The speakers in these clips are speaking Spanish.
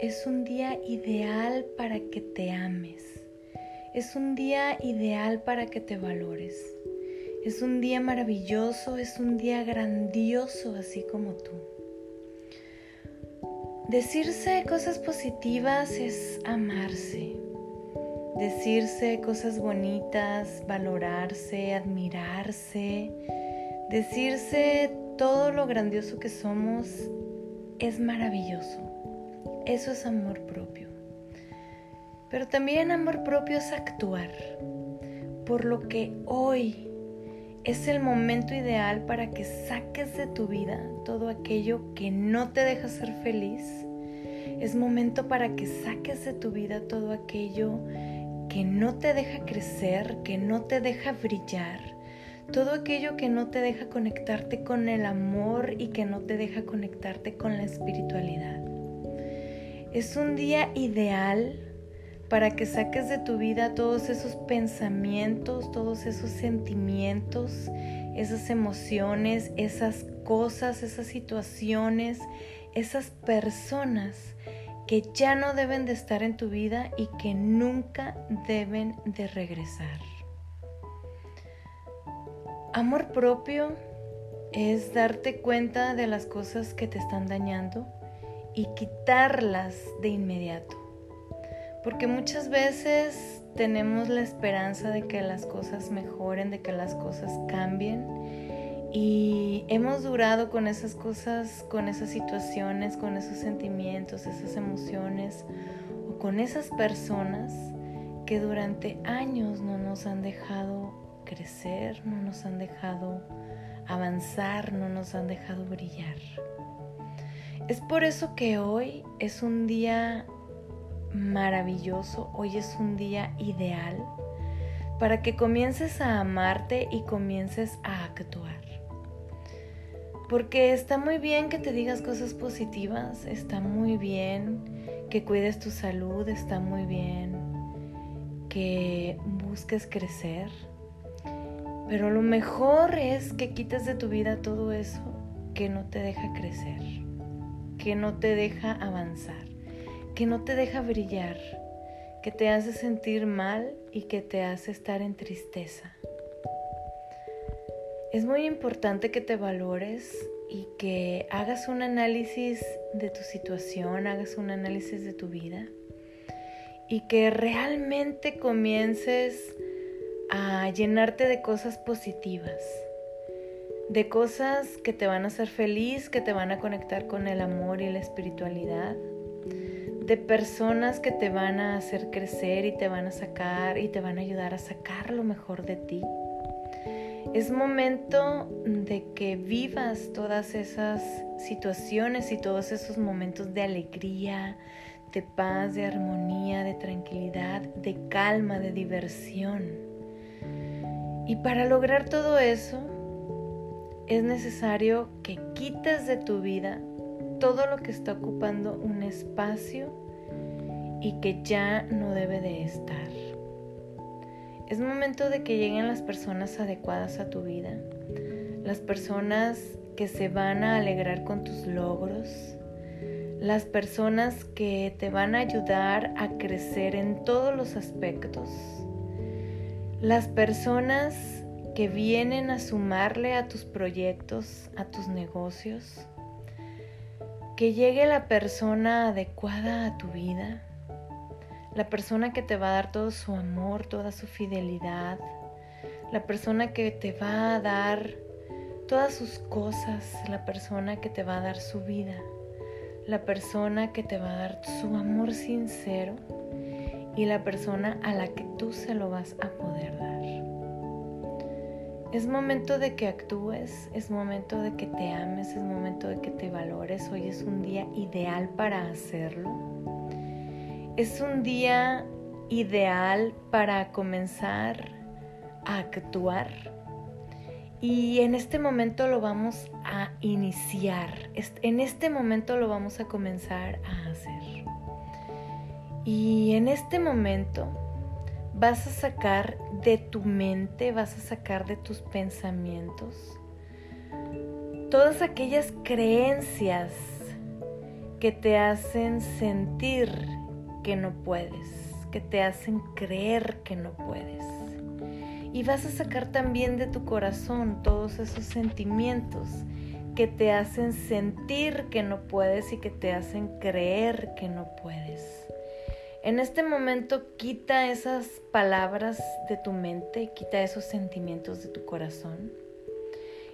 es un día ideal para que te ames. Es un día ideal para que te valores. Es un día maravilloso, es un día grandioso así como tú. Decirse cosas positivas es amarse. Decirse cosas bonitas, valorarse, admirarse. Decirse todo lo grandioso que somos es maravilloso. Eso es amor propio. Pero también amor propio es actuar. Por lo que hoy es el momento ideal para que saques de tu vida todo aquello que no te deja ser feliz. Es momento para que saques de tu vida todo aquello que no te deja crecer, que no te deja brillar, todo aquello que no te deja conectarte con el amor y que no te deja conectarte con la espiritualidad. Es un día ideal para que saques de tu vida todos esos pensamientos, todos esos sentimientos, esas emociones, esas cosas, esas situaciones, esas personas que ya no deben de estar en tu vida y que nunca deben de regresar. Amor propio es darte cuenta de las cosas que te están dañando y quitarlas de inmediato. Porque muchas veces tenemos la esperanza de que las cosas mejoren, de que las cosas cambien. Y hemos durado con esas cosas, con esas situaciones, con esos sentimientos, esas emociones o con esas personas que durante años no nos han dejado crecer, no nos han dejado avanzar, no nos han dejado brillar. Es por eso que hoy es un día maravilloso, hoy es un día ideal para que comiences a amarte y comiences a actuar. Porque está muy bien que te digas cosas positivas, está muy bien que cuides tu salud, está muy bien que busques crecer, pero lo mejor es que quites de tu vida todo eso que no te deja crecer, que no te deja avanzar que no te deja brillar, que te hace sentir mal y que te hace estar en tristeza. Es muy importante que te valores y que hagas un análisis de tu situación, hagas un análisis de tu vida y que realmente comiences a llenarte de cosas positivas, de cosas que te van a hacer feliz, que te van a conectar con el amor y la espiritualidad, de personas que te van a hacer crecer y te van a sacar y te van a ayudar a sacar lo mejor de ti. Es momento de que vivas todas esas situaciones y todos esos momentos de alegría, de paz, de armonía, de tranquilidad, de calma, de diversión. Y para lograr todo eso, es necesario que quites de tu vida todo lo que está ocupando un espacio y que ya no debe de estar. Es momento de que lleguen las personas adecuadas a tu vida, las personas que se van a alegrar con tus logros, las personas que te van a ayudar a crecer en todos los aspectos, las personas que vienen a sumarle a tus proyectos, a tus negocios, que llegue la persona adecuada a tu vida, la persona que te va a dar todo su amor, toda su fidelidad, la persona que te va a dar todas sus cosas, la persona que te va a dar su vida, la persona que te va a dar su amor sincero y la persona a la que tú se lo vas a poder dar. Es momento de que actúes, es momento de que te ames, es momento de que te valores. Hoy es un día ideal para hacerlo. Es un día ideal para comenzar a actuar. Y en este momento lo vamos a iniciar. En este momento lo vamos a comenzar a hacer. Y en este momento vas a sacar de tu mente, vas a sacar de tus pensamientos todas aquellas creencias que te hacen sentir que no puedes, que te hacen creer que no puedes. Y vas a sacar también de tu corazón todos esos sentimientos que te hacen sentir que no puedes y que te hacen creer que no puedes. En este momento quita esas palabras de tu mente, quita esos sentimientos de tu corazón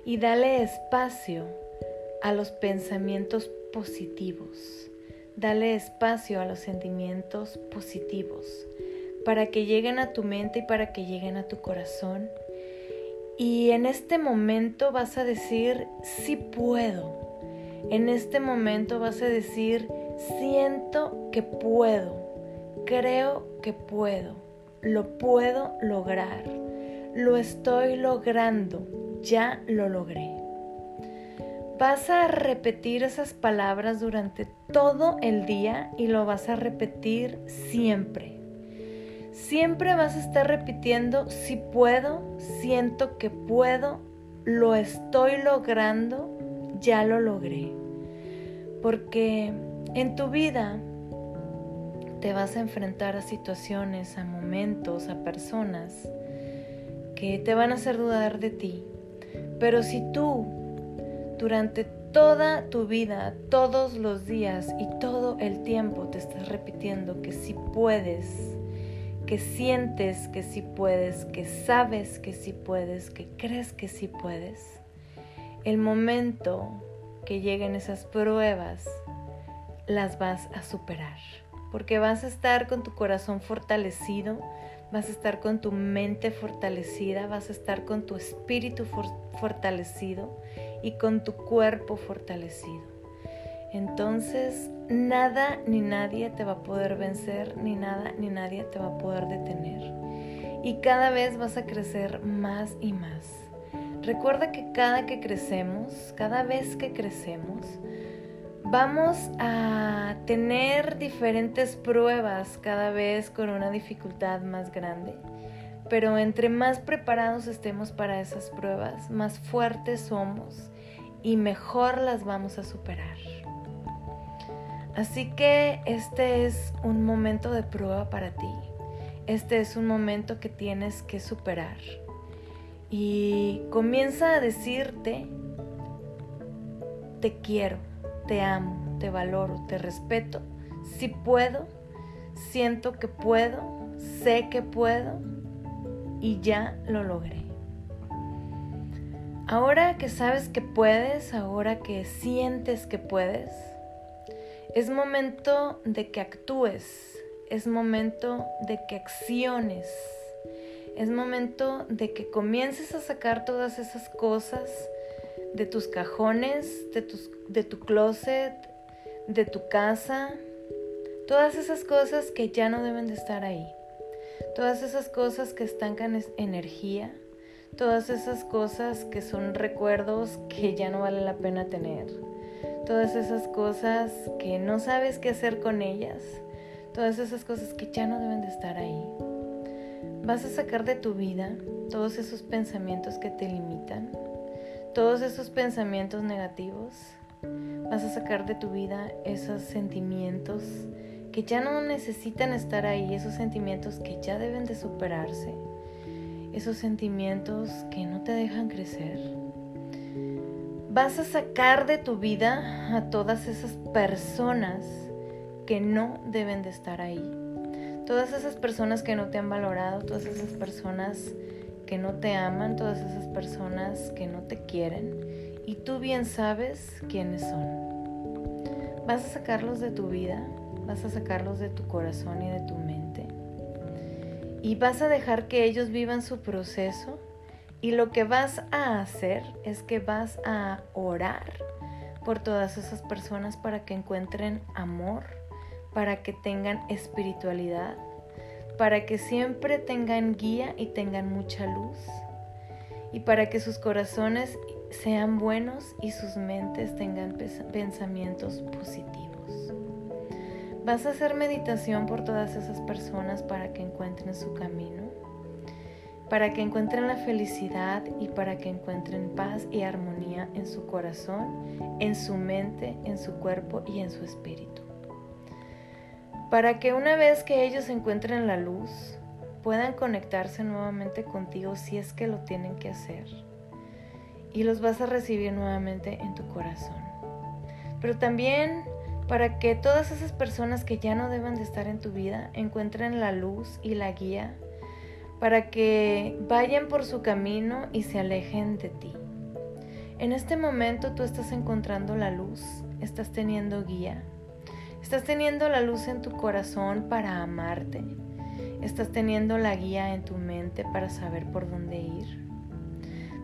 y dale espacio a los pensamientos positivos. Dale espacio a los sentimientos positivos para que lleguen a tu mente y para que lleguen a tu corazón. Y en este momento vas a decir, sí puedo. En este momento vas a decir, siento que puedo. Creo que puedo. Lo puedo lograr. Lo estoy logrando. Ya lo logré. Vas a repetir esas palabras durante todo el día y lo vas a repetir siempre. Siempre vas a estar repitiendo, si puedo, siento que puedo, lo estoy logrando, ya lo logré. Porque en tu vida te vas a enfrentar a situaciones, a momentos, a personas que te van a hacer dudar de ti. Pero si tú durante toda tu vida, todos los días y todo el tiempo te estás repitiendo que si puedes, que sientes que sí puedes, que sabes que sí puedes, que crees que sí puedes, el momento que lleguen esas pruebas, las vas a superar, porque vas a estar con tu corazón fortalecido, vas a estar con tu mente fortalecida, vas a estar con tu espíritu fortalecido y con tu cuerpo fortalecido. Entonces, nada ni nadie te va a poder vencer, ni nada ni nadie te va a poder detener. Y cada vez vas a crecer más y más. Recuerda que cada que crecemos, cada vez que crecemos, vamos a tener diferentes pruebas cada vez con una dificultad más grande. Pero entre más preparados estemos para esas pruebas, más fuertes somos y mejor las vamos a superar. Así que este es un momento de prueba para ti. Este es un momento que tienes que superar. Y comienza a decirte, te quiero, te amo, te valoro, te respeto. Si puedo, siento que puedo, sé que puedo y ya lo logré. Ahora que sabes que puedes, ahora que sientes que puedes, es momento de que actúes, es momento de que acciones, es momento de que comiences a sacar todas esas cosas de tus cajones, de, de tu closet, de tu casa, todas esas cosas que ya no deben de estar ahí, todas esas cosas que estancan energía, todas esas cosas que son recuerdos que ya no vale la pena tener. Todas esas cosas que no sabes qué hacer con ellas, todas esas cosas que ya no deben de estar ahí. Vas a sacar de tu vida todos esos pensamientos que te limitan, todos esos pensamientos negativos. Vas a sacar de tu vida esos sentimientos que ya no necesitan estar ahí, esos sentimientos que ya deben de superarse, esos sentimientos que no te dejan crecer vas a sacar de tu vida a todas esas personas que no deben de estar ahí. Todas esas personas que no te han valorado, todas esas personas que no te aman, todas esas personas que no te quieren. Y tú bien sabes quiénes son. Vas a sacarlos de tu vida, vas a sacarlos de tu corazón y de tu mente. Y vas a dejar que ellos vivan su proceso y lo que vas a hacer es que vas a orar por todas esas personas para que encuentren amor, para que tengan espiritualidad, para que siempre tengan guía y tengan mucha luz, y para que sus corazones sean buenos y sus mentes tengan pensamientos positivos. Vas a hacer meditación por todas esas personas para que encuentren su camino para que encuentren la felicidad y para que encuentren paz y armonía en su corazón, en su mente, en su cuerpo y en su espíritu. Para que una vez que ellos encuentren la luz, puedan conectarse nuevamente contigo si es que lo tienen que hacer. Y los vas a recibir nuevamente en tu corazón. Pero también para que todas esas personas que ya no deben de estar en tu vida encuentren la luz y la guía para que vayan por su camino y se alejen de ti. En este momento tú estás encontrando la luz, estás teniendo guía, estás teniendo la luz en tu corazón para amarte, estás teniendo la guía en tu mente para saber por dónde ir,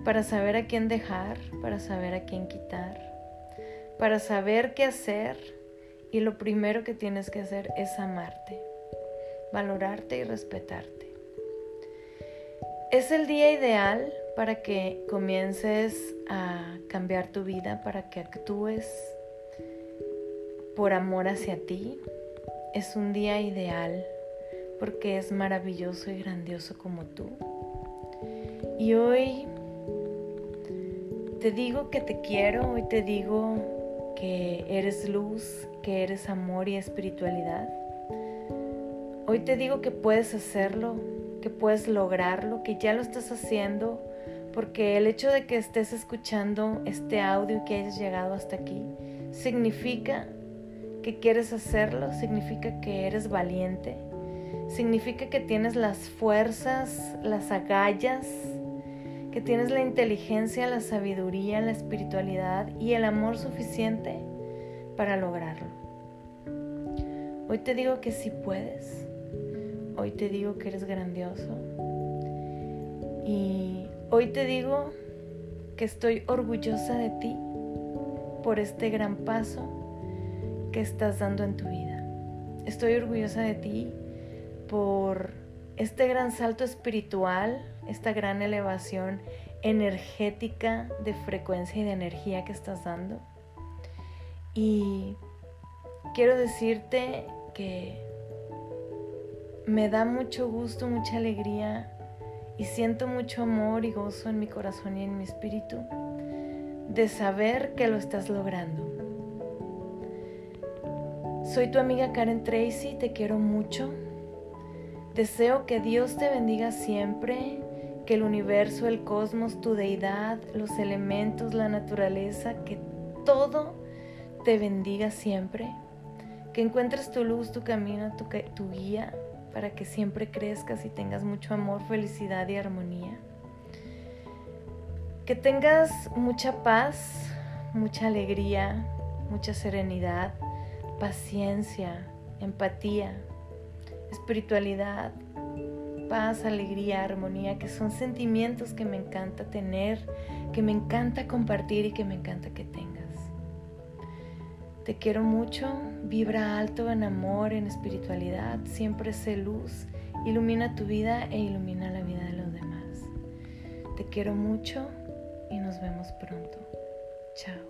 para saber a quién dejar, para saber a quién quitar, para saber qué hacer y lo primero que tienes que hacer es amarte, valorarte y respetarte. Es el día ideal para que comiences a cambiar tu vida, para que actúes por amor hacia ti. Es un día ideal porque es maravilloso y grandioso como tú. Y hoy te digo que te quiero, hoy te digo que eres luz, que eres amor y espiritualidad. Hoy te digo que puedes hacerlo, que puedes lograrlo, que ya lo estás haciendo, porque el hecho de que estés escuchando este audio y que hayas llegado hasta aquí significa que quieres hacerlo, significa que eres valiente, significa que tienes las fuerzas, las agallas, que tienes la inteligencia, la sabiduría, la espiritualidad y el amor suficiente para lograrlo. Hoy te digo que sí puedes, Hoy te digo que eres grandioso. Y hoy te digo que estoy orgullosa de ti por este gran paso que estás dando en tu vida. Estoy orgullosa de ti por este gran salto espiritual, esta gran elevación energética de frecuencia y de energía que estás dando. Y quiero decirte que me da mucho gusto, mucha alegría y siento mucho amor y gozo en mi corazón y en mi espíritu de saber que lo estás logrando. Soy tu amiga Karen Tracy, te quiero mucho. Deseo que Dios te bendiga siempre, que el universo, el cosmos, tu deidad, los elementos, la naturaleza, que todo te bendiga siempre. Que encuentres tu luz, tu camino, tu, tu guía para que siempre crezcas y tengas mucho amor, felicidad y armonía. Que tengas mucha paz, mucha alegría, mucha serenidad, paciencia, empatía, espiritualidad, paz, alegría, armonía, que son sentimientos que me encanta tener, que me encanta compartir y que me encanta que tengas. Te quiero mucho, vibra alto en amor, en espiritualidad, siempre sé luz, ilumina tu vida e ilumina la vida de los demás. Te quiero mucho y nos vemos pronto. Chao.